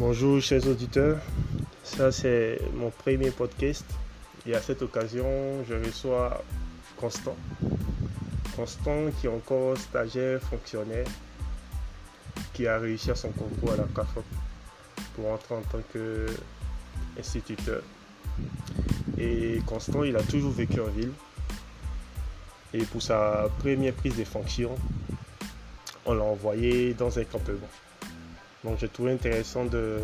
Bonjour chers auditeurs, ça c'est mon premier podcast et à cette occasion je reçois Constant. Constant qui est encore stagiaire fonctionnaire qui a réussi à son concours à la CAFOP pour entrer en tant qu'instituteur. Et Constant il a toujours vécu en ville et pour sa première prise de fonction on l'a envoyé dans un campement. Donc j'ai trouvé intéressant de,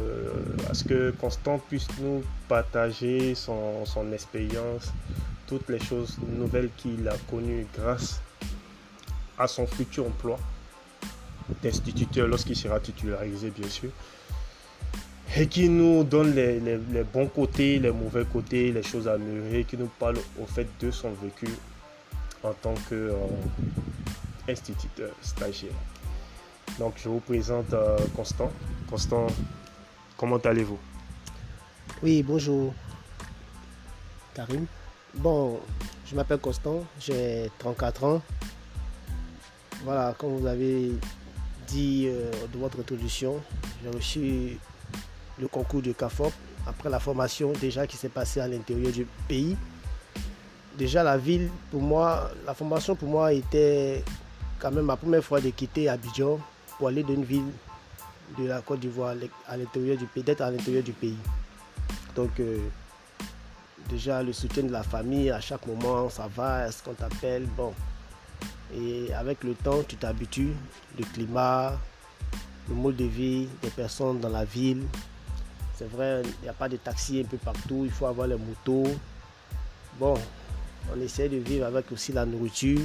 à ce que Constant puisse nous partager son, expérience, toutes les choses nouvelles qu'il a connues grâce à son futur emploi d'instituteur lorsqu'il sera titularisé bien sûr. Et qui nous donne les, bons côtés, les mauvais côtés, les choses à améliorer, qui nous parle au fait de son vécu en tant qu'instituteur euh, stagiaire. Donc je vous présente euh, Constant. Constant, comment allez-vous? Oui, bonjour Karim. Bon, je m'appelle Constant, j'ai 34 ans. Voilà, comme vous avez dit euh, de votre introduction, j'ai reçu le concours du CAFOP après la formation déjà qui s'est passée à l'intérieur du pays. Déjà la ville, pour moi, la formation pour moi était quand même ma première fois de quitter Abidjan pour aller d'une ville de la Côte d'Ivoire à l'intérieur du pays, d'être à l'intérieur du pays. Donc euh, déjà le soutien de la famille à chaque moment, ça va, est-ce qu'on t'appelle, bon. Et avec le temps, tu t'habitues, le climat, le mode de vie des personnes dans la ville. C'est vrai, il n'y a pas de taxi un peu partout, il faut avoir les motos. Bon, on essaie de vivre avec aussi la nourriture.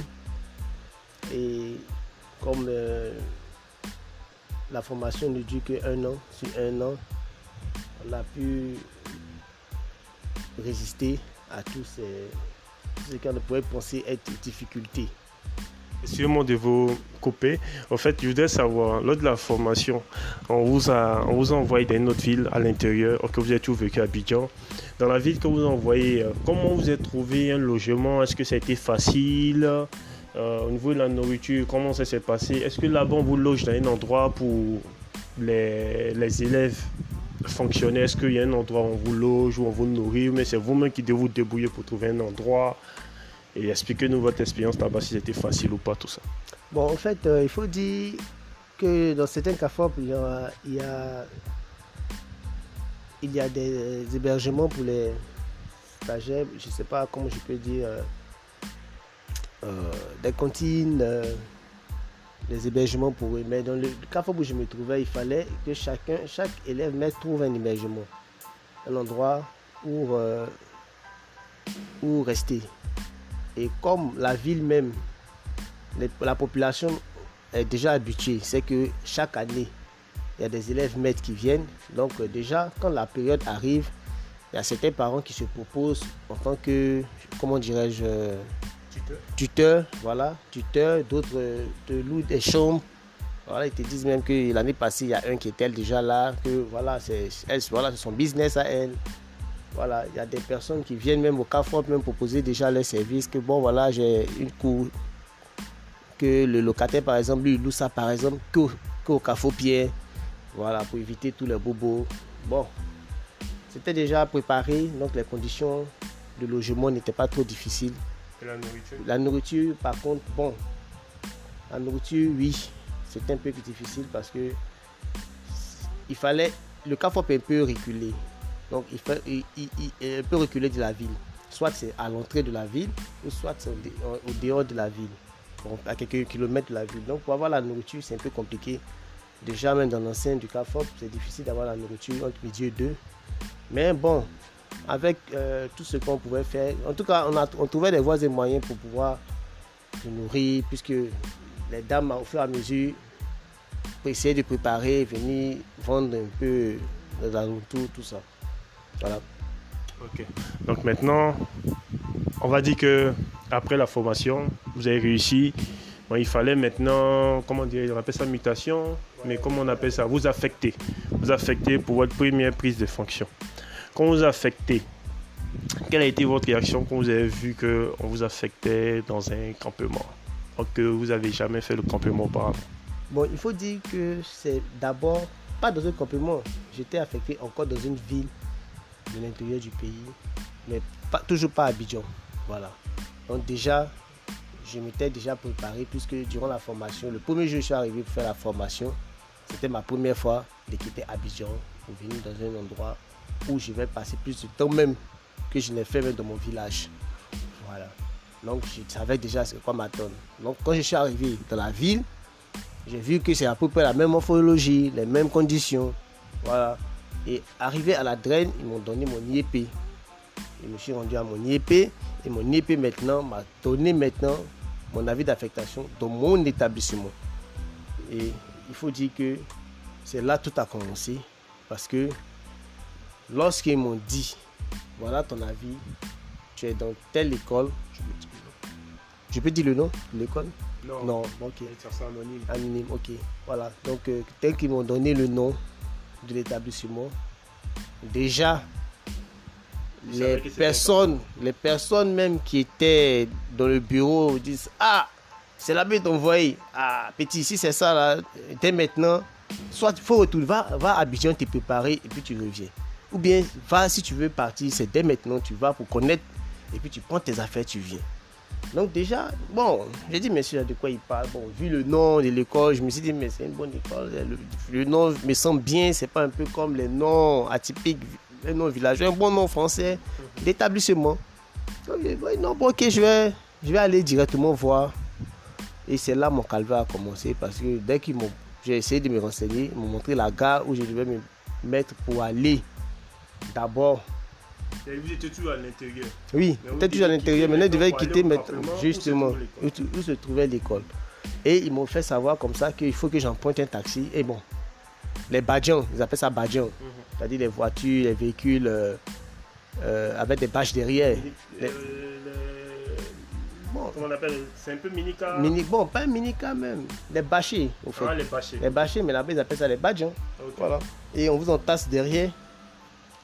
Et comme euh, la formation ne dure qu'un an. Sur un an, on a pu résister à ces, ce qu'on pourrait penser être difficultés. Excusez-moi de vous couper. En fait, je voudrais savoir, lors de la formation, on vous a, on vous a envoyé dans une autre ville à l'intérieur, que vous êtes tout vécu à Abidjan. Dans la ville que vous envoyez, euh, comment vous avez trouvé un logement? Est-ce que ça a été facile? Euh, au niveau de la nourriture, comment ça s'est passé? Est-ce que là-bas, on vous loge dans un endroit pour les, élèves fonctionner Est-ce qu'il y a un endroit où on vous loge, où on vous nourrit Mais c'est vous-même qui devez vous débrouiller pour trouver un endroit. Et expliquez-nous votre expérience là-bas, si c'était facile ou pas, tout ça? Bon, en fait, euh, il faut dire que dans certains cas il y a, il y a, des hébergements pour les stagiaires. Je ne sais pas comment je peux dire. Euh, euh, des cantines, euh, des hébergements pour eux. Mais dans le cas où je me trouvais, il fallait que chacun, chaque élève trouve un hébergement, un endroit euh, où rester. Et comme la ville même, la population est déjà habituée, c'est que chaque année, il y a des élèves maîtres qui viennent. Donc déjà, quand la période arrive, il y a certains parents qui se proposent en tant que, comment dirais-je, tuteur. voilà, tuteur, d'autres te louent des chambres. Voilà, ils te disent même que l'année passée, il y a un qui était déjà là, que voilà, c'est voilà, son business à elle. Voilà, il y a des personnes qui viennent même au Carrefour même proposer déjà leurs services, que bon, voilà, j'ai une cour, que le locataire, par exemple, lui, loue ça, par exemple, qu'au qu Carrefour Pierre, voilà, pour éviter tous les bobos. Bon, c'était déjà préparé, donc les conditions de logement n'étaient pas trop difficiles la nourriture La nourriture, par contre, bon, la nourriture, oui, c'est un peu difficile parce que il fallait, le CAFOP un peu reculer. Donc, il, fait, il, peut reculer de la ville. Soit c'est à l'entrée de la ville, ou soit c'est au, dehors de la ville, à quelques kilomètres de la ville. Donc, pour avoir la nourriture, c'est un peu compliqué. Déjà, même dans l'enceinte du CAFOP, c'est difficile d'avoir la nourriture entre midi et deux. Mais bon, avec euh, tout ce qu'on pouvait faire. En tout cas, on, trouvait des voies et moyens pour pouvoir se nourrir, puisque les dames, au fur et à mesure, essayer de préparer, venir vendre un peu les alentours, tout ça. Voilà. Ok. Donc maintenant, on va dire que après la formation, vous avez réussi. il fallait maintenant, comment dire, on appelle ça mutation, mais comment on appelle ça Vous affecter. Vous affecter pour votre première prise de fonction. Quand vous affectez, quelle a été votre réaction quand vous avez vu qu'on vous affectait dans un campement? Que vous n'avez jamais fait le campement auparavant Bon, il faut dire que c'est d'abord pas dans un campement. J'étais affecté encore dans une ville de l'intérieur du pays, mais pas, toujours pas à Abidjan. Voilà. Donc déjà, je m'étais déjà préparé puisque durant la formation, le premier jour où je suis arrivé pour faire la formation, c'était ma première fois de quitter Abidjan pour venir dans un endroit où je vais passer plus de temps même que je n'ai fait même dans mon village. Voilà. Donc je savais déjà ce quoi m'attendre. Donc quand je suis arrivé dans la ville, j'ai vu que c'est à peu près la même morphologie, les mêmes conditions. Voilà. Et arrivé à la draine, ils m'ont donné mon IEP. Je me suis rendu à mon IEP et mon IEP maintenant m'a donné maintenant mon avis d'affectation dans mon établissement. Et il faut dire que c'est là tout a commencé parce que lorsqu'ils m'ont dit voilà ton avis, tu es dans telle école, je peux dire le nom de l'école? Non, Non, ok. anonyme. Anonyme, ok. Voilà. Donc, euh, tel qu'ils m'ont donné le nom de l'établissement, déjà, les personnes, les personnes même qui étaient dans le bureau disent Ah, c'est là-bas envoyé. Ah, petit, si c'est ça là, dès maintenant, soit il faut retourner, va, va à Abidjan te préparer et puis tu reviens. Ou bien, va si tu veux partir, c'est dès maintenant, tu vas pour connaître et puis tu prends tes affaires, tu viens. Donc déjà, bon, j'ai dit, monsieur, de quoi il parle Bon, vu le nom de l'école, je me suis dit, mais c'est une bonne école. Le, nom me semble bien, c'est pas un peu comme les noms atypiques, les noms villageois, un bon nom français d'établissement. Donc, dit, non, bon, ok, je vais, je vais aller directement voir. Et c'est là mon calvaire a commencé parce que dès qu'ils m'ont, j'ai essayé de me renseigner, ils m'ont montré la gare où je devais me mettre pour aller d'abord vous étiez toujours à l'intérieur. oui, peut-être toujours à l'intérieur. Maintenant, maintenant pour quitter justement où, se trouvait l'école. Et ils m'ont fait savoir comme ça qu'il faut que j'emprunte un taxi. Et bon, les badjans, ils appellent ça badjans, Mhm. c'est-à-dire les voitures, les véhicules euh, euh, avec des bâches derrière. Euh, Bon, Comment on appelle C'est un peu mini car. mini, bon, pas un mini quand même, des bâchés, au fait. Ah, les bâchés. Les bâchés, mais là-bas, ils appellent ça les badjans. Voilà. Et on vous entasse derrière.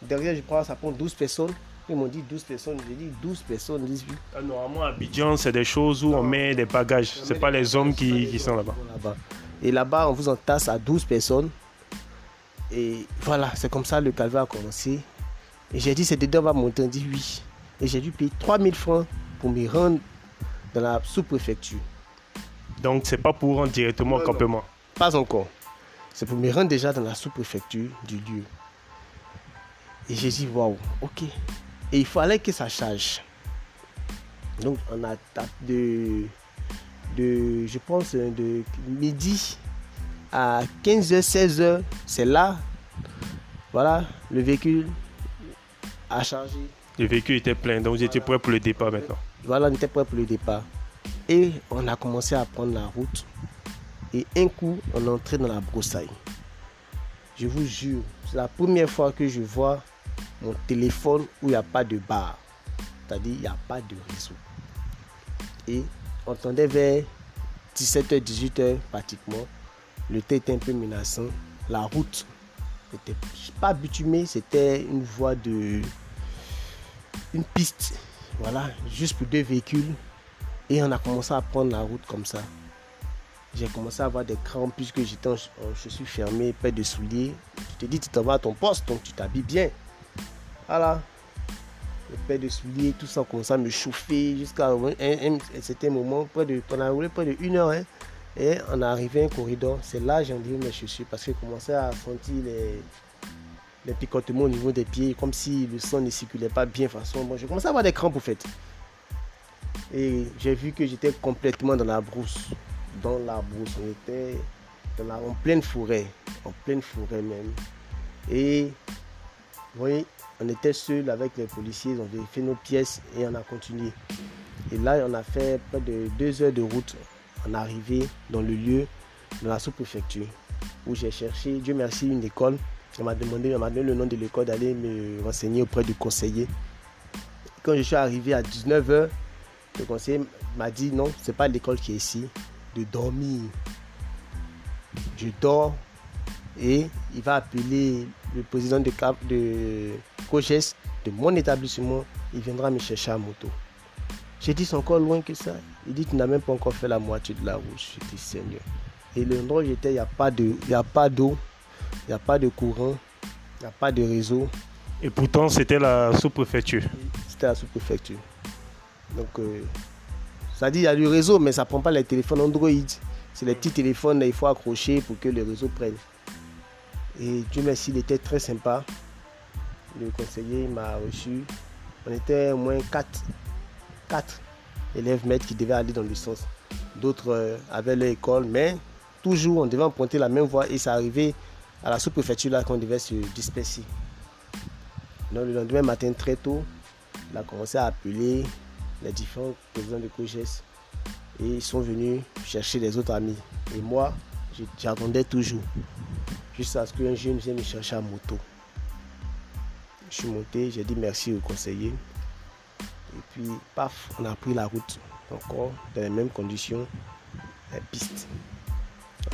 Derrière, je crois, ça prend 12 personnes. Ils m'ont dit 12 personnes. J'ai dit 12 personnes, 18. Ah, normalement, à Abidjan, c'est des choses où on met des bagages. Met pas les hommes qui, les qui sont là-bas. Et là-bas, on vous entasse à 12 personnes. Et voilà, c'est comme ça le calvaire a commencé. Et j'ai dit, c'est dedans, on va monter. On dit oui. Et j'ai dû payer 3000 francs pour me rendre dans la sous-préfecture. Donc, c'est pas pour rentrer directement au campement. Pas encore. C'est pour me rendre déjà dans la sous-préfecture du lieu. Et j'ai dit, waouh, ok. Et il fallait que ça charge. Donc, on a tapé de, de, je pense, de midi à 15h, 16h. C'est là, voilà, le véhicule a chargé. Le véhicule était plein, donc Voilà. prêt pour le départ maintenant. Voilà, on était prêt pour le départ. Et on a commencé à prendre la route. Et un coup, on est entré dans la broussaille. Je vous jure, c'est la première fois que je vois mon téléphone où il n'y a pas de barre. C'est-à-dire, il n'y a pas de réseau. Et on entendait vers 17h, 18h pratiquement. Le temps était un peu menaçant. La route n'était pas bitumée, c'était une voie de. une piste. Voilà, juste pour deux véhicules. Et on a commencé à prendre la route comme ça. J'ai commencé à avoir des crampes puisque j'étais en chaussures fermées, paire de souliers. Tu te dis, tu t'en vas à ton poste, donc tu t'habilles bien. Voilà. Les paires de souliers, tout ça commençait à me chauffer jusqu'à un, certain moment. Près de, on a roulé près de une heure. hein. et on est arrivé à un corridor. C'est là j'ai enlevé mes chaussures parce que je commençais à sentir les, les picotements au niveau des pieds, comme si le sang ne circulait pas bien. de Façon, bon, je commençais à avoir des crampes au fait. Et j'ai vu que j'étais complètement dans la brousse. Dans la brousse. On était dans la, en pleine forêt. En pleine forêt même. Et vous voyez, on était seul avec les policiers. Ont fait nos pièces et on a continué. Et là, on a fait près de deux heures de route. On est arrivé dans le lieu, dans la sous-préfecture, où j'ai cherché, Dieu merci, une école. On m'a demandé, on m'a donné le nom de l'école d'aller me renseigner auprès du conseiller. Quand je suis arrivé à 19h, le conseiller m'a dit non, c'est pas l'école qui est ici, de dormir. Je dors et il va appeler le président de COGES de mon établissement, il viendra me chercher à moto. J'ai dit c'est encore loin que ça. Il dit tu n'as même pas encore fait la moitié de la route. J'ai dit Seigneur. Et l'endroit où j'étais, il n'y a pas d'eau, Il n'y a pas de courant, il n'y a pas de réseau. Et pourtant, c'était la sous-préfecture. C'était la sous-préfecture. Donc, euh, ça dit, il y a du réseau, mais ça ne prend pas les téléphones Android. C'est les petits téléphones, il faut accrocher pour que le réseau prenne. Et Dieu merci, il était très sympa. Le conseiller m'a reçu. On était au moins 4, 4 élèves maîtres qui devaient aller dans le sens. D'autres euh, avaient leur école, mais toujours on devait emprunter la même voie et ça arrivait à la sous-préfecture là qu'on devait se disperser. Donc le lendemain matin très tôt, il a commencé à appeler les différents présidents de COGES et ils sont venus chercher les autres amis. Et moi, j'attendais toujours jusqu'à ce qu'un jeune vienne me chercher à moto. Je suis monté, j'ai dit merci au conseiller. Et puis, paf, on a pris la route encore dans les mêmes conditions, les pistes.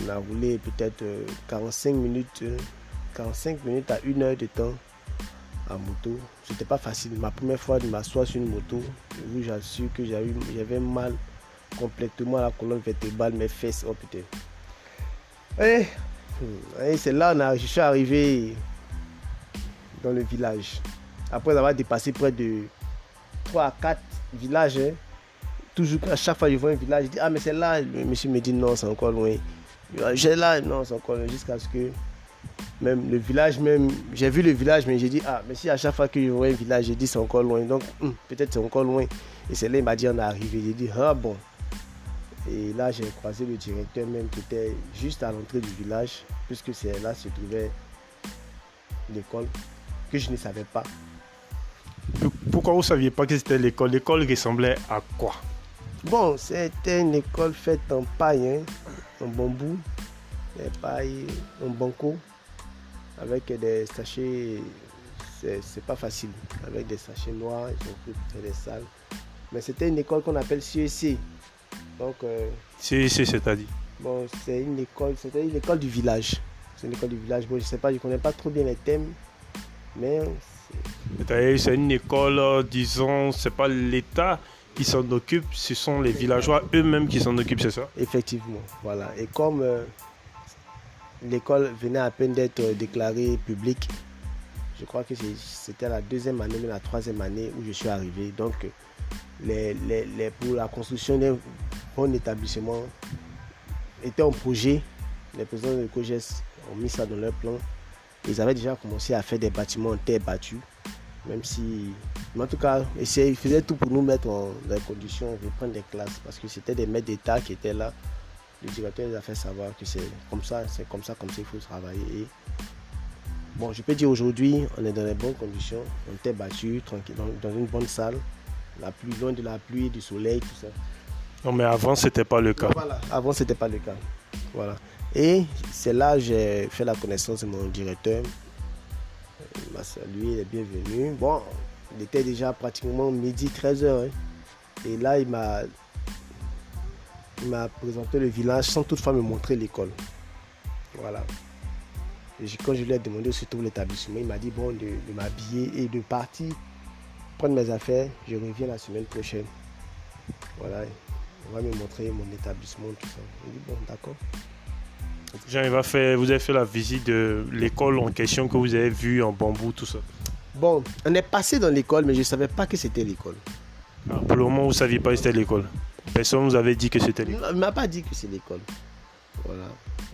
On a roulé peut-être 45 euh, minutes, 45 euh, minutes à une heure de temps en moto. C'était pas facile. Ma première fois de m'asseoir sur une moto, j'assure que j'avais mal complètement la colonne vertébrale, mes fesses. Oh putain. Et, et c'est là que je suis arrivé dans le village. Après avoir dépassé près de 3 à 4 villages, hein. toujours à chaque fois je vois un village, je dis Ah, mais c'est là. Le monsieur me dit Non, c'est encore loin. J'ai là, non, c'est encore loin. Jusqu'à ce que même le village, même, j'ai vu le village, mais j'ai dit Ah, mais si à chaque fois que je vois un village, j'ai dit C'est encore loin. Donc, hum, peut-être c'est encore loin. Et c'est là, il m'a dit On est arrivé. J'ai dit Ah, bon. Et là, j'ai croisé le directeur même qui était juste à l'entrée du village, puisque c'est là se trouvait l'école que je ne savais pas. Pourquoi vous ne saviez pas que c'était l'école? L'école ressemblait à quoi? Bon, c'était une école faite en paille, hein, en bambou, des pailles, en banco, avec des sachets. C'est pas facile, avec des sachets noirs, ils ont pu des salles. Mais c'était une école qu'on appelle CEC. Donc. Euh, CEC, c'est-à-dire? Bon, c'est une école, c'était une école du village. C'est une école du village. Bon, je sais pas, je connais pas trop bien les thèmes, mais c'est une école, euh, disons, c'est pas l'État qui s'en occupe, ce sont les villageois eux-mêmes qui s'en occupent, c'est ça? Effectivement, voilà. Et comme euh, l'école venait à peine d'être euh, déclarée publique, je crois que c'était la deuxième année, mais la troisième année où je suis arrivé. Donc, les, pour la construction d'un bon établissement était en projet. Les présidents de COGES ont mis ça dans leur plan. Ils avaient déjà commencé à faire des bâtiments en terre battue, même si, en tout cas, ils faisaient tout pour nous mettre dans les conditions de prendre des classes, parce que c'était des maîtres d'État qui étaient là. Le directeur les a fait savoir que c'est comme ça, c'est comme ça, comme ça il faut travailler. bon, je peux dire aujourd'hui, on est dans les bonnes conditions, en terre battue, tranquille, dans, une bonne salle, la pluie, loin de la pluie, du soleil, tout ça. Non, mais avant, c'était pas le cas. Voilà, avant, c'était pas le cas. Voilà. Et c'est là que j'ai fait la connaissance de mon directeur. Il m'a salué, il est bienvenu. Bon, il était déjà pratiquement midi 13h. Hein. Et là, il m'a il m'a présenté le village sans toutefois me montrer l'école. Voilà. Et quand je lui ai demandé où se trouve l'établissement, il m'a dit bon de, m'habiller et de partir prendre mes affaires. Je reviens la semaine prochaine. Voilà. On va me montrer mon établissement, tout ça. Il dit bon, d'accord. Jean, va faire, vous avez fait la visite de l'école en question que vous avez vue en bambou, tout ça. Bon, on est passé dans l'école, mais je ne savais pas que c'était l'école. Ah, pour le moment, vous ne saviez pas que c'était l'école. Personne ne vous avait dit que c'était l'école. Il ne m'a pas dit que c'est l'école. Voilà.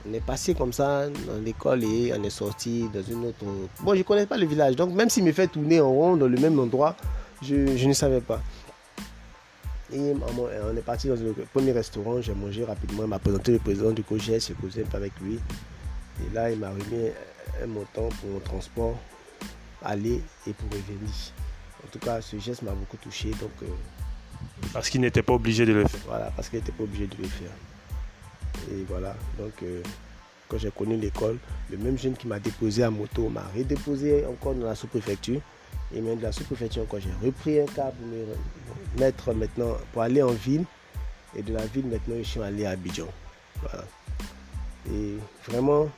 On est passé comme ça dans l'école et on est sorti dans une autre. Bon, je ne connais pas le village, donc même s'il me fait tourner en rond dans le même endroit, je, je ne savais pas. Et on est parti dans le premier restaurant, j'ai mangé rapidement, il m'a présenté le président du COGES, j'ai causé un peu avec lui. Et là, il m'a remis un montant pour mon transport, aller et pour revenir. En tout cas, ce geste m'a beaucoup touché. Donc, euh, parce qu'il n'était pas obligé de le faire. Voilà, parce qu'il n'était pas obligé de le faire. Et voilà, donc euh, quand j'ai connu l'école, le même jeune qui m'a déposé à moto m'a redéposé encore dans la sous-préfecture. Et même de la sous-préfecture, j'ai repris un cas pour me mettre maintenant, pour aller en ville. Et de la ville, maintenant, je suis allé à Abidjan. Voilà. Et vraiment.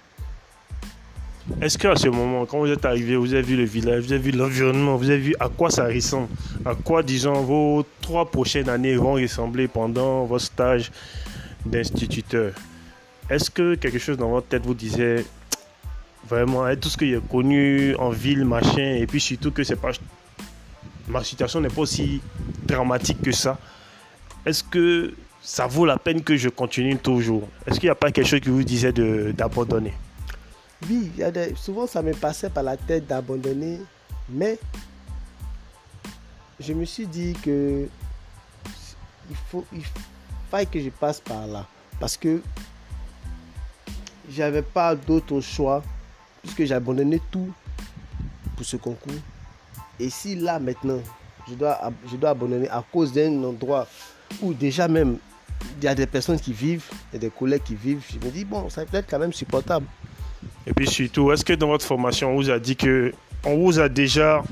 Est-ce qu'à ce moment, quand vous êtes arrivé, vous avez vu le village, vous avez vu l'environnement, vous avez vu à quoi ça ressemble, à quoi, disons, vos trois prochaines années vont ressembler pendant votre stage d'instituteur? Est-ce que quelque chose dans votre tête vous disait vraiment, tout ce que j'ai connu en ville, machin, et puis surtout que c'est pas. Ma situation n'est pas aussi dramatique que ça. Est-ce que ça vaut la peine que je continue toujours? Est-ce qu'il n'y a pas quelque chose qui vous disait d'abandonner? Oui, souvent ça me passait par la tête d'abandonner, mais je me suis dit que il faut, il fallait que je passe par là. Parce que j'avais pas d'autre choix puisque j'ai abandonné tout pour ce concours. Et si là maintenant, je dois, je dois abandonner à cause d'un endroit où déjà même il y a des personnes qui vivent et des collègues qui vivent, je me dis bon, ça peut être quand même supportable. Et puis surtout, est-ce que dans votre formation, on vous a dit que on vous a déjà,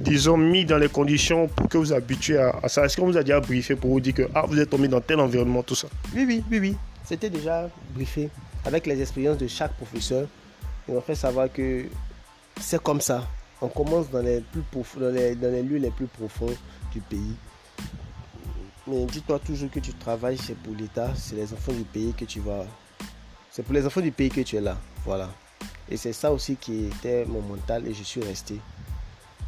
disons, mis dans les conditions pour que vous habituez à, à ça? Est-ce qu'on vous a déjà briefé pour vous dire que ah, vous êtes tombé dans tel environnement, tout ça? Oui, oui, oui, oui. C'était déjà briefé avec les expériences de chaque professeur. Ils ont fait savoir que c'est comme ça. On commence dans les, plus dans les, dans les lieux les plus profonds du pays. Mais dis-toi toujours que tu travailles, c'est pour l'État, c'est les enfants du pays que tu vas. C'est pour les enfants du pays que tu es là. Voilà. Et c'est ça aussi qui était mon mental et je suis resté.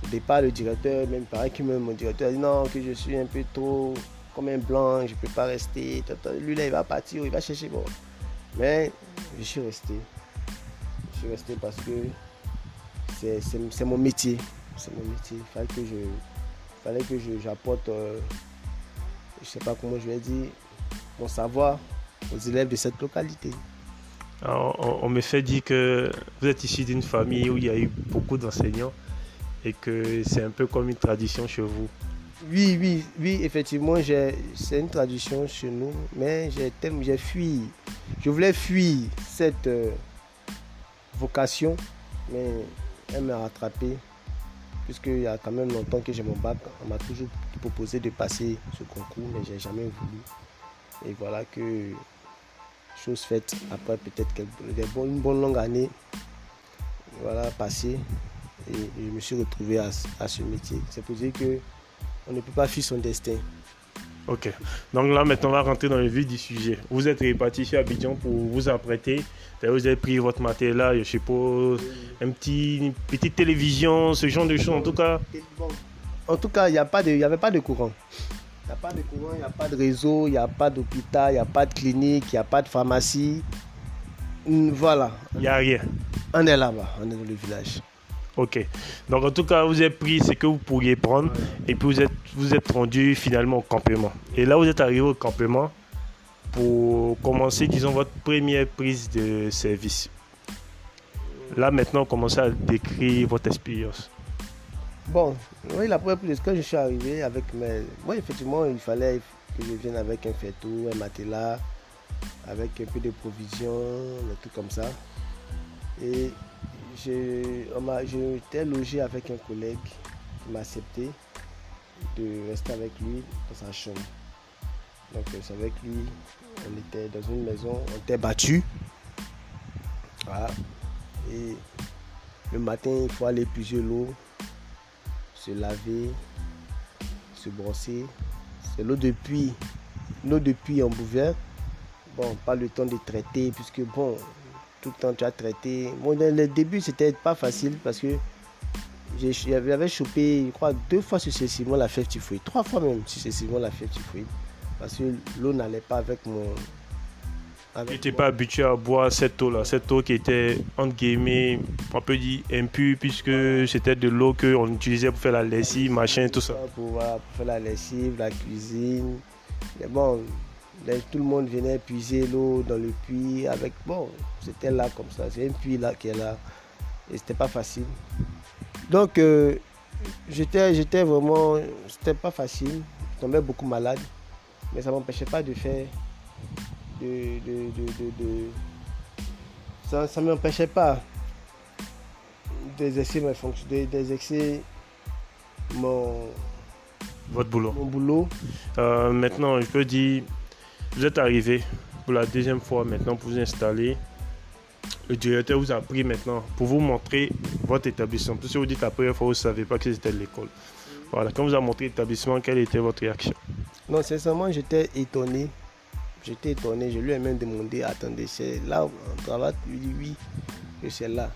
Au départ, le directeur, même pareil que même mon directeur a dit non, que je suis un peu trop comme un blanc, je ne peux pas rester. Lui là, il va partir, il va chercher. Bon. Mais je suis resté. Suis resté parce que c'est mon métier. C'est mon métier. Il fallait que je, fallait que j'apporte, euh, je ne sais pas comment je vais dire, mon savoir aux élèves de cette localité. on, me fait dire que vous êtes issu d'une famille où il y a eu beaucoup d'enseignants et que c'est un peu comme une tradition chez vous. Oui, oui, oui, effectivement, c'est une tradition chez nous, mais j'ai fui. Je voulais fuir cette euh, vocation, mais elle m'a rattrapé, puisqu'il y a quand même longtemps que j'ai mon bac. On m'a toujours proposé de passer ce concours, mais j'ai jamais voulu. Et voilà que, chose faite, après peut-être une bonne longue année, voilà, passé, et, je me suis retrouvé à, à ce métier. C'est pour dire que on ne peut pas fuir son destin. Ok. Donc là, maintenant, on va rentrer dans le vif du sujet. Vous êtes répartis chez Abidjan pour vous apprêter. Vous avez pris votre matériel je suppose, un petit, une petite télévision, ce genre de choses. En tout cas. En tout cas, il n'y avait pas de courant. Il n'y a pas de courant, il n'y a pas de réseau, il n'y a pas d'hôpital, il n'y a pas de clinique, il n'y a pas de pharmacie. Voilà. Il n'y a rien. On est là-bas, on est dans le village. Ok. Donc en tout cas, vous avez pris ce que vous pourriez prendre et puis vous êtes, vous êtes rendu finalement au campement. Et là, vous êtes arrivé au campement pour commencer, disons, votre première prise de service. Là, maintenant, commencez à décrire votre expérience. Bon, oui, la première prise, quand je suis arrivé avec mes... Oui, effectivement, il fallait que je vienne avec un fêteau, un matelas, avec un peu de provisions, des trucs comme ça. Et j'étais logé avec un collègue qui m'a accepté de rester avec lui dans sa chambre. Donc euh, c'est avec lui, on était dans une maison, on était battu. Voilà. Et le matin, il faut aller puiser l'eau, se laver, se brosser. C'est l'eau de puits, l'eau de puits en bouvert. Bon, pas le temps de traiter, puisque bon, tout le temps tu as traité. Bon, le début, c'était pas facile parce que j'avais chopé, je crois, deux fois successivement la fève typhoïde, trois fois même successivement la fève typhoïde, parce que l'eau n'allait pas avec mon. Tu n'étais pas habitué à boire cette eau-là, cette eau qui était, entre guillemets, on peut dire impure, puisque c'était de l'eau qu'on utilisait pour faire la lessive, machin, tout ça. Pour, pour faire la lessive, la cuisine. Mais bon, tout le monde venait puiser l'eau dans le puits avec. Bon, c'était là comme ça. C'est un puits là qui est là. Et c'était pas facile. Donc, euh, j'étais, j'étais vraiment. C'était pas facile. Je tombais beaucoup malade. Mais ça ne m'empêchait pas de faire. De, de, ça ne m'empêchait pas d'exercer mes fonctions, d'exercer mon. Votre boulot. Mon boulot. Euh, maintenant, je peux dire vous êtes arrivé pour la deuxième fois maintenant pour vous installer. Le directeur vous a pris maintenant pour vous montrer votre établissement. Parce que vous dites la première fois, vous ne savez pas que c'était l'école. Voilà, quand vous a montré l'établissement, quelle était votre réaction? Non, sincèrement, j'étais étonné. J'étais étonné. Je lui ai même demandé, attendez, c'est là où on travaille Il dit oui. que c'est là.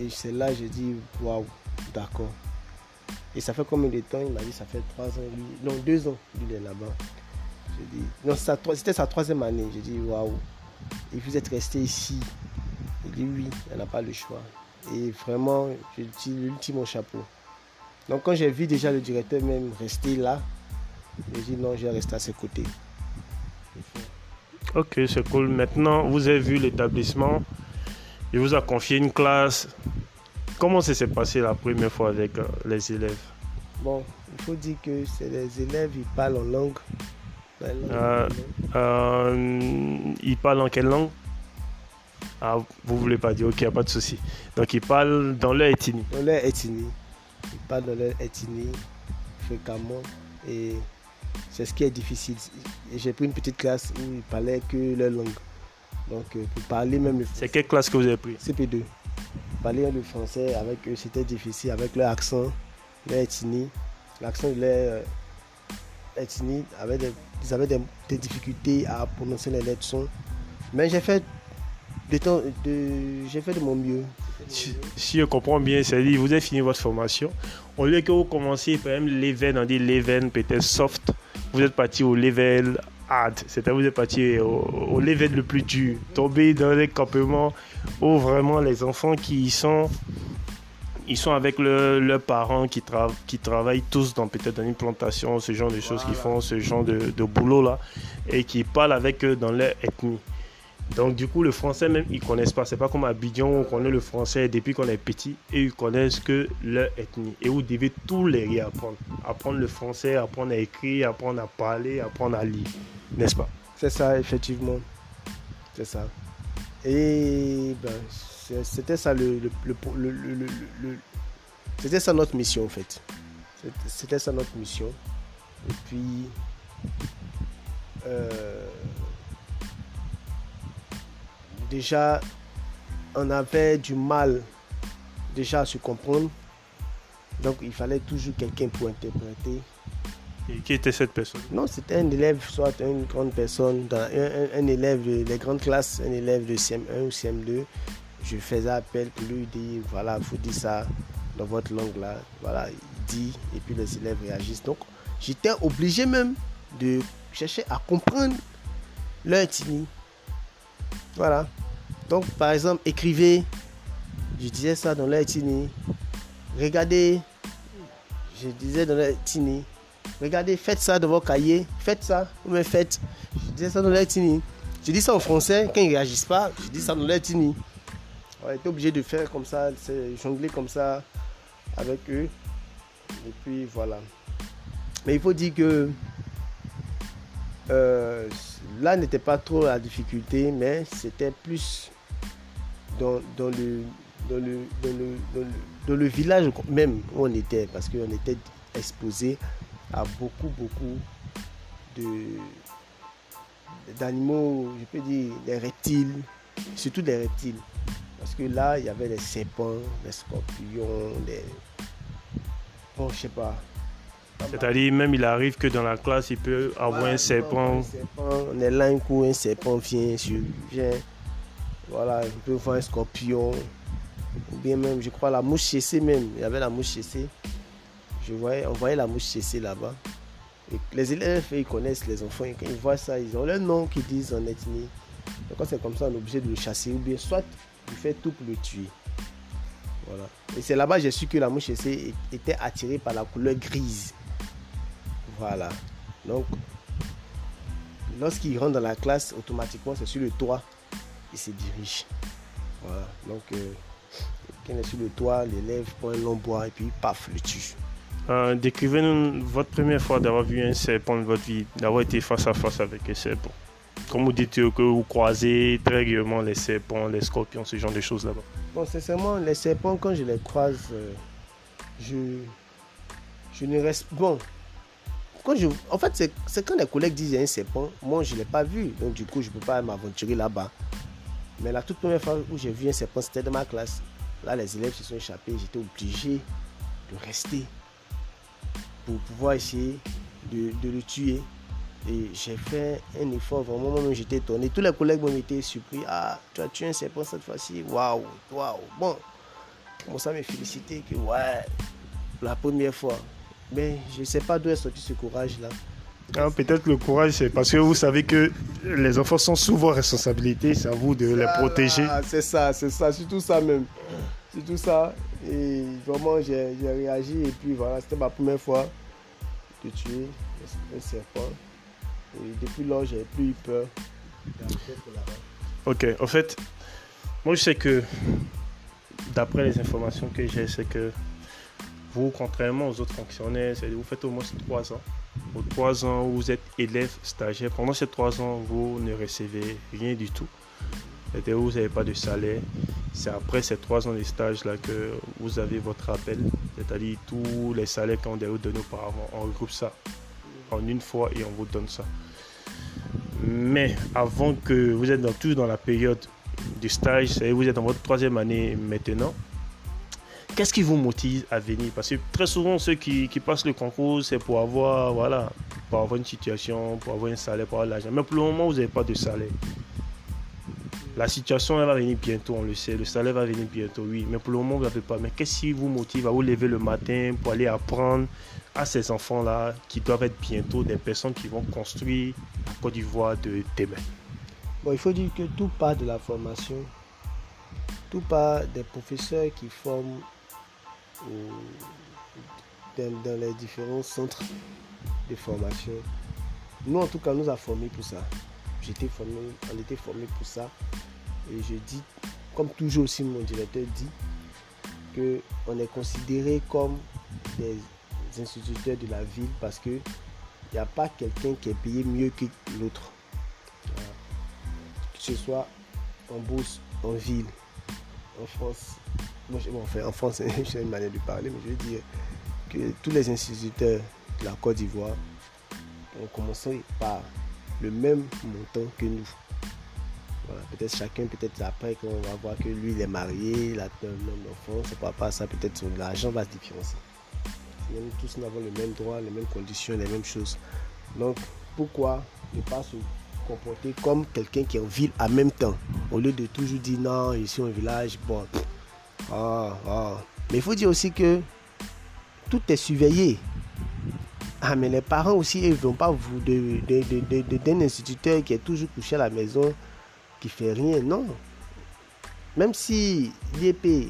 Et c'est là, j'ai dit, waouh, d'accord. Et ça fait combien de temps? Il m'a dit, ça fait trois ans. Non, deux ans, il est là-bas. J'ai dit, non, c'était sa troisième année. J'ai dit, waouh. Et vous êtes resté ici. Il dit, oui, elle n'a pas le choix. Et vraiment, je dis l'ultime chapeau. Donc quand j'ai vu déjà le directeur même rester là, j'ai dit non, je vais rester à ses côtés. Ok, c'est cool. Maintenant, vous avez vu l'établissement. Il vous a confié une classe. Comment ça s'est passé la première fois avec euh, les élèves? Bon, il faut dire que c'est les élèves, ils parlent en langue. Euh, euh, ils parlent en quelle langue? Ah, vous voulez pas dire, ok, il n'y a pas de souci. Donc ils parlent dans leur ethnie. Dans leur ethnie. Ils parlent dans leur ethnie fréquemment. Et c'est ce qui est difficile. J'ai pris une petite classe où ils parlaient que leur langue. Donc euh, pour parler même le C'est quelle classe que vous avez pris? CP2. Parler le français avec eux, c'était difficile avec leur accent, leur ethnie. L'accent de leur avait ils avaient des, des, difficultés à prononcer les lettres sons. Mais j'ai fait de, j'ai fait de mon mieux. Si, je comprends bien, c'est-à-dire vous avez fini votre formation. Au lieu que vous commenciez par exemple level, on dit level peut-être soft, vous êtes parti au level hard, c'est-à-dire vous êtes parti au, level le plus dur, tombé dans les campements où vraiment les enfants qui sont ils sont avec leurs parents qui, qui travaillent tous dans peut-être dans une plantation, ce genre de choses qui font ce genre de, de boulot là et qui parlent avec eux dans leur ethnie. Donc du coup, le français même, ils connaissent pas. C'est pas comme à Bidjon où on connaît le français depuis qu'on est petit et ils connaissent que leur ethnie. Et vous devez tous les réapprendre. Apprendre le français, apprendre à écrire, apprendre à parler, apprendre à lire. N'est-ce pas? C'est ça, effectivement. C'est ça. Et ben, c'était ça le, le, le, c'était ça notre mission en fait. C'était ça notre mission. Et puis euh, déjà, on avait du mal déjà à se comprendre. Donc, il fallait toujours quelqu'un pour interpréter. Et qui était cette personne? Non, c'était un élève, soit une grande personne, un, élève des grandes classes, un élève de CM1 ou CM2. Je faisais appel pour lui dire, voilà, il faut dire ça dans votre langue là. Voilà, il dit, et puis les élèves réagissent. Donc, j'étais obligé même de chercher à comprendre leur ethnie. Voilà. Donc, par exemple, écrivez, je disais ça dans l'ethnie. Regardez, je disais dans l'ethnie. Regardez, faites ça dans vos cahiers, faites ça, vous me faites. Je disais ça dans l'ethnie. Je dis ça en français, quand ils ne réagissent pas, je dis ça dans l'ethnie. On était obligé de faire comme ça, jongler comme ça avec eux. Et puis voilà. Mais il faut dire que euh, là n'était pas trop la difficulté, mais c'était plus dans, le, dans, le, village même où on était, parce qu'on était exposé à beaucoup, beaucoup de d'animaux, je peux dire des reptiles, surtout des reptiles. Parce que là, il y avait des serpents, des scorpions, des... Bon, je sais pas. C'est-à-dire, même il arrive que dans la classe, il peut avoir un, serpent. On est là, un coup, un serpent vient, vient voilà, on peut voir un scorpion. Ou bien même, je crois, la mouche cessée même. Il y avait la mouche cessée. Je voyais, on voyait la mouche cessée là-bas. les élèves, ils connaissent les enfants. quand ils voient ça, ils ont leur nom qu'ils disent en ethnie. Donc quand c'est comme ça, on est obligé de le chasser. Ou bien soit il fait tout pour le tuer. Voilà. Et c'est là-bas j'ai su que la mouche était attirée par la couleur grise. Voilà. Donc, lorsqu'il rentre dans la classe, automatiquement, c'est sur le toit il se dirige. Voilà. Donc, euh, est sur le toit, l'élève prend un long bois et puis paf, le tue. Euh, Décrivez-nous votre première fois d'avoir vu un serpent de votre vie, d'avoir été face à face avec un serpent. Comme vous dites que vous croisez très régulièrement les serpents, les scorpions, ce genre de choses là-bas. Bon, sincèrement, les serpents, quand je les croise, euh, je, je ne reste. Bon, quand je, en fait, c'est quand les collègues disent qu'il y a un serpent, moi je ne l'ai pas vu, donc du coup je ne peux pas m'aventurer là-bas. Mais la toute première fois où j'ai vu un serpent, c'était dans ma classe. Là, les élèves se sont échappés. J'étais obligé de rester pour pouvoir essayer de, le tuer. Et j'ai fait un effort, vraiment, moi j'étais étonné. Tous les collègues m'ont été surpris. Ah, tu as tué un serpent cette fois-ci. Waouh, waouh. Bon, commence à me féliciter que, ouais, la première fois. Mais je ne sais pas d'où est sorti ce courage-là. Ah, peut-être le courage, c'est parce que vous savez que les enfants sont sous vos responsabilités, c'est à vous de les protéger. C'est ça, c'est ça, c'est tout ça même. C'est tout ça. Et vraiment, j'ai réagi et puis voilà, c'était ma première fois de tuer un serpent. Depuis lors, j'ai plus eu peur. Ok, en fait, moi je sais que d'après les informations que j'ai, c'est que vous, contrairement aux autres fonctionnaires, vous faites au moins trois ans. Aux trois ans où vous êtes élève stagiaire, pendant ces trois ans, vous ne recevez rien du tout. C'est-à-dire vous n'avez pas de salaire. C'est après ces trois ans de stage là que vous avez votre appel. C'est-à-dire tous les salaires qu'on vous donné auparavant, on regroupe ça en une fois et on vous donne ça. Mais avant que vous êtes dans, toujours dans la période du stage, vous êtes dans votre troisième année maintenant, qu'est-ce qui vous motive à venir? Parce que très souvent, ceux qui, passent le concours, c'est pour avoir, voilà, pour avoir une situation, pour avoir un salaire, pour avoir l'argent. Mais pour le moment, vous n'avez pas de salaire. La situation elle va venir bientôt, on le sait. Le salaire va venir bientôt, oui. Mais pour le moment, vous n'avez pas. Mais qu'est-ce qui vous motive à vous lever le matin pour aller apprendre à ces enfants-là qui doivent être bientôt des personnes qui vont construire la Côte d'Ivoire de demain Bon, il faut dire que tout part de la formation. Tout part des professeurs qui forment dans, les différents centres de formation. Nous, en tout cas, nous a formés pour ça. J'étais formé, on était formé pour ça. Et je dis, comme toujours aussi mon directeur dit, que on est considéré comme des instituteurs de la ville parce que il n'y a pas quelqu'un qui est payé mieux que l'autre. Que ce soit en bourse, en ville, en France, bon, enfin, en France, j'ai une manière de parler, mais je veux dire que tous les instituteurs de la Côte d'Ivoire ont commencé par le même montant que nous. peut-être chacun, peut-être après qu'on va voir que lui il est marié, il a un homme d'enfant, c'est pas ça, peut-être l'argent va se différencier. Nous tous nous avons les mêmes droits, les mêmes conditions, les mêmes choses. Donc pourquoi ne pas se comporter comme quelqu'un qui est en ville en même temps? Au lieu de toujours dire non, ici au village, bon, ah, ah. Mais il faut dire aussi que tout est surveillé. Ah, mais les parents aussi, ils ne vont pas vous d'un de, de, instituteur qui est toujours couché à la maison, qui fait rien. Non. Même si l'IEP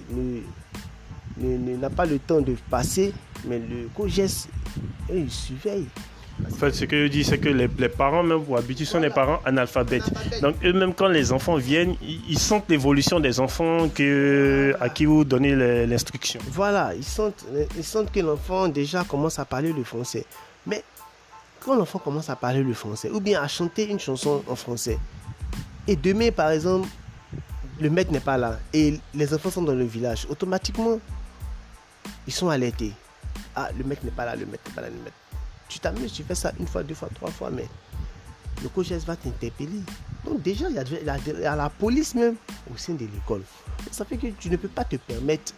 n'a pas le temps de passer, mais le COGES, il surveille. En fait, ce que je dis, c'est que les, parents, même pour habitude, sont des parents analphabètes. Donc, eux-mêmes, quand les enfants viennent, ils, sentent l'évolution des enfants que, à qui vous donnez l'instruction. Voilà, ils sentent, ils sentent que l'enfant déjà commence à parler le français. Mais quand l'enfant commence à parler le français, ou bien à chanter une chanson en français, et demain, par exemple, le maître n'est pas là, et les enfants sont dans le village, automatiquement, ils sont alertés. Ah, le mec n'est pas là, le maître n'est pas là, le maître tu t'amuses, tu fais ça une fois, deux fois, trois fois, mais le coach va t'interpeller. Donc déjà, il y, a, la police même au sein de l'école. Ça fait que tu ne peux pas te permettre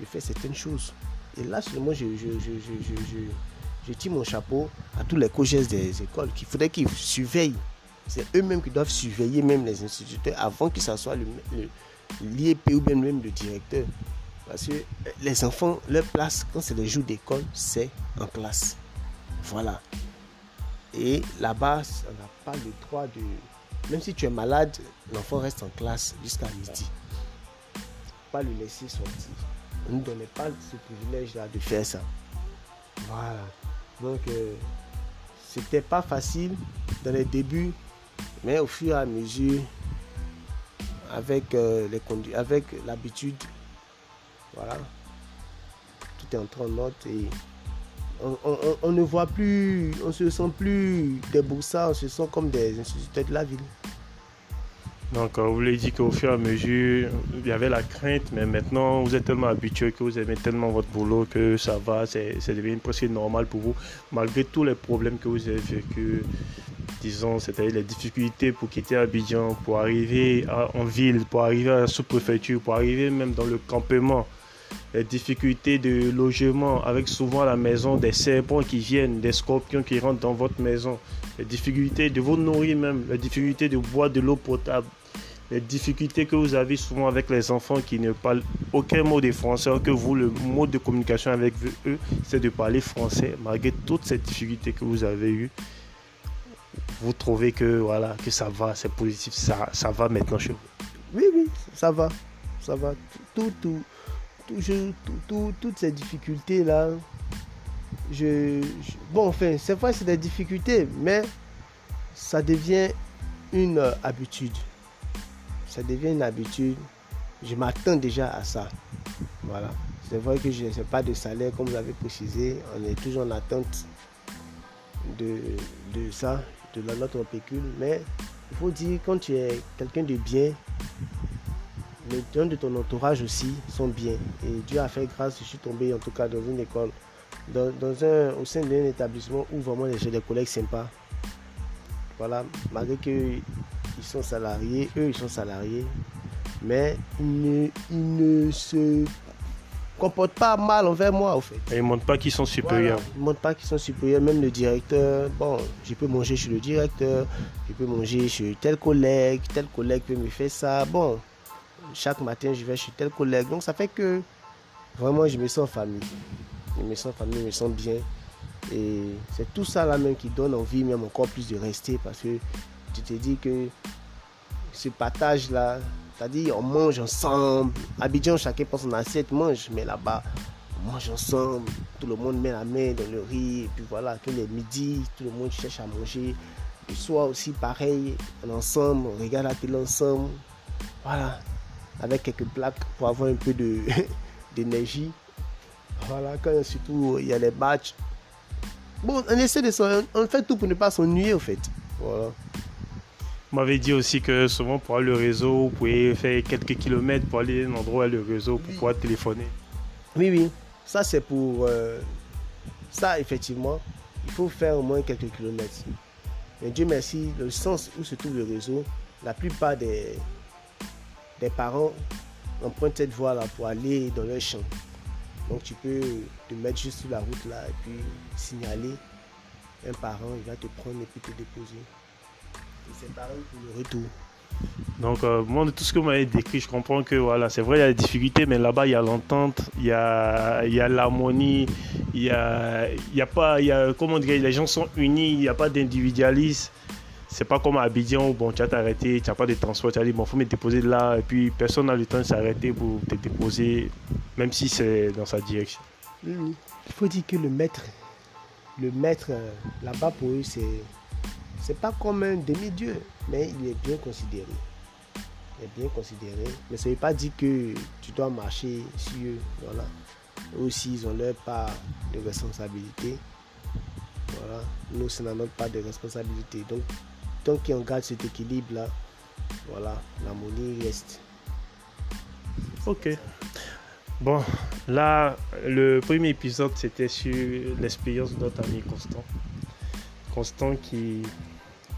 de faire certaines choses. Et là, seulement, je, je, je, je, tire mon chapeau à tous les coachs des écoles qu'il faudrait qu'ils surveillent. C'est eux-mêmes qui doivent surveiller même les instituteurs avant que ce soit l'IEP ou même le directeur. Parce que les enfants, leur place, quand c'est le jour d'école, c'est en classe. Voilà. Et là-bas, on n'a pas le droit de. Même si tu es malade, l'enfant reste en classe jusqu'à midi. Pas le laisser sortir. On ne donnait pas ce privilège-là de faire ça. Voilà. Donc, euh, c'était pas facile dans les débuts, mais au fur et à mesure, avec, euh, avec l'habitude, voilà, tout est en ordre et on, ne voit plus, on se sent plus des boussards, on se sent comme des instituteurs de la ville. Donc, vous voulez dire qu'au fur et à mesure, il y avait la crainte, mais maintenant, vous êtes tellement habitué que vous aimez tellement votre boulot que ça va, c'est devenu presque normal pour vous, malgré tous les problèmes que vous avez vécu, disons, c'est-à-dire les difficultés pour quitter Abidjan, pour arriver en ville, pour arriver à la sous-préfecture, pour arriver même dans le campement les difficultés de logement, avec souvent à la maison des serpents qui viennent, des scorpions qui rentrent dans votre maison, les difficultés de vous nourrir même, les difficultés de boire de l'eau potable, les difficultés que vous avez souvent avec les enfants qui ne parlent aucun mot de français, que vous, le mode de communication avec eux, c'est de parler français, malgré toutes ces difficultés que vous avez eues vous trouvez que voilà que ça va, c'est positif, ça, ça va maintenant chez vous Oui, oui, ça va, ça va. Tout, tout, tout, toutes ces difficultés là, je, bon, enfin, c'est vrai, c'est des difficultés, mais ça devient une habitude. Ça devient une habitude. Je m'attends déjà à ça. Voilà. C'est vrai que je n'ai pas de salaire, comme vous avez précisé. On est toujours en attente de, de ça de notre pécule, mais il faut dire quand tu es quelqu'un de bien, les gens de ton entourage aussi sont bien. Et Dieu a fait grâce, je suis tombé en tout cas dans une école, dans, un, au sein d'un établissement où vraiment j'ai des collègues sympas. Voilà, malgré qu'ils sont salariés, eux ils sont salariés, mais ils ne, se comportent pas mal envers moi, au fait. Et ils ne montrent pas qu'ils sont supérieurs. ils ne montrent pas qu'ils sont supérieurs. Même le directeur, bon, je peux manger chez le directeur, je peux manger chez tel collègue, tel collègue peut me faire ça. Bon, chaque matin, je vais chez tel collègue. Donc, ça fait que vraiment, je me sens famille. Je me sens famille, je me sens bien. Et c'est tout ça là même qui donne envie, même encore plus de rester parce que tu te dis que ce partage là, c'est-à-dire, on mange ensemble. Abidjan, chacun prend son assiette, mange. Mais là-bas, on mange ensemble. Tout le monde met la main dans le riz. Et puis voilà, que les midi, tout le monde cherche à manger. Le soir aussi, pareil, ensemble, on regarde la télé ensemble. Voilà, avec quelques plaques pour avoir un peu d'énergie. Voilà, quand surtout il y a les matchs. Bon, on essaie de on fait tout pour ne pas s'ennuyer, au fait. Voilà m'avait dit aussi que souvent pour aller le réseau, vous pouvez faire quelques kilomètres pour aller à un endroit le réseau pour pouvoir téléphoner. Oui, oui. Ça, c'est pour. Euh, ça, effectivement, il faut faire au moins quelques kilomètres. Mais Dieu merci, le sens où se trouve le réseau, la plupart des, des parents empruntent cette voie-là pour aller dans leur champ. Donc tu peux te mettre juste sur la route là et puis signaler un parent, il va te prendre et puis te déposer c'est pareil pour le retour. Donc, euh, moi, de tout ce que vous m'avez décrit, je comprends que voilà, c'est vrai, il y a des difficultés, mais là-bas, il y a l'entente, il y a, il y a l'harmonie, il y a, il y a pas, il y a, comment dire, les gens sont unis, il n'y a pas d'individualisme. C'est pas comme à Abidjan où bon, tu as t'arrêté, tu n'as pas de transport, tu as dit bon, faut me déposer là, et puis personne n'a le temps de s'arrêter pour te déposer, même si c'est dans sa direction. Il faut dire que le maître, le maître euh, là-bas pour eux, c'est c'est pas comme un demi-dieu, mais il est bien considéré. Il est bien considéré. Mais ça ne veut pas dire que tu dois marcher sur eux. Voilà. Eux aussi, ils ont leur part de responsabilité. Voilà. Nous, c'est notre part de responsabilité. Donc, tant qu'on garde cet équilibre-là, voilà, l'harmonie reste. Ok. Bon, là, le premier épisode, c'était sur l'expérience de notre ami Constant. Constant qui,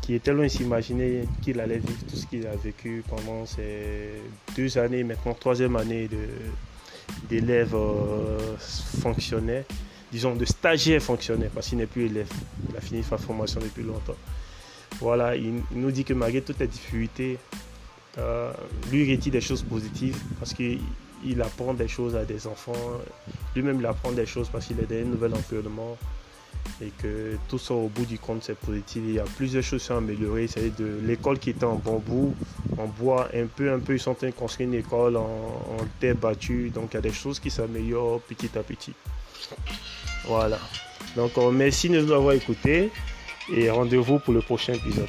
qui était loin de qu'il allait vivre tout ce qu'il a vécu pendant ces deux années, maintenant troisième année d'élève euh, fonctionnaire, disons de stagiaire fonctionnaire, parce qu'il n'est plus élève, il a fini sa formation depuis longtemps. Voilà, il, nous dit que malgré toutes les difficultés, euh, lui retire des choses positives parce qu'il apprend des choses à des enfants, lui-même il apprend des choses parce qu'il est dans un nouvel environnement et que tout ça au bout du compte c'est positif. Il y a plusieurs choses à améliorer. C'est de l'école qui était en bambou, en bois, un peu, un peu, ils sont en train de construire une école en, en terre battue. Donc il y a des choses qui s'améliorent petit à petit. Voilà. Donc merci de nous avoir écoutés et rendez-vous pour le prochain épisode.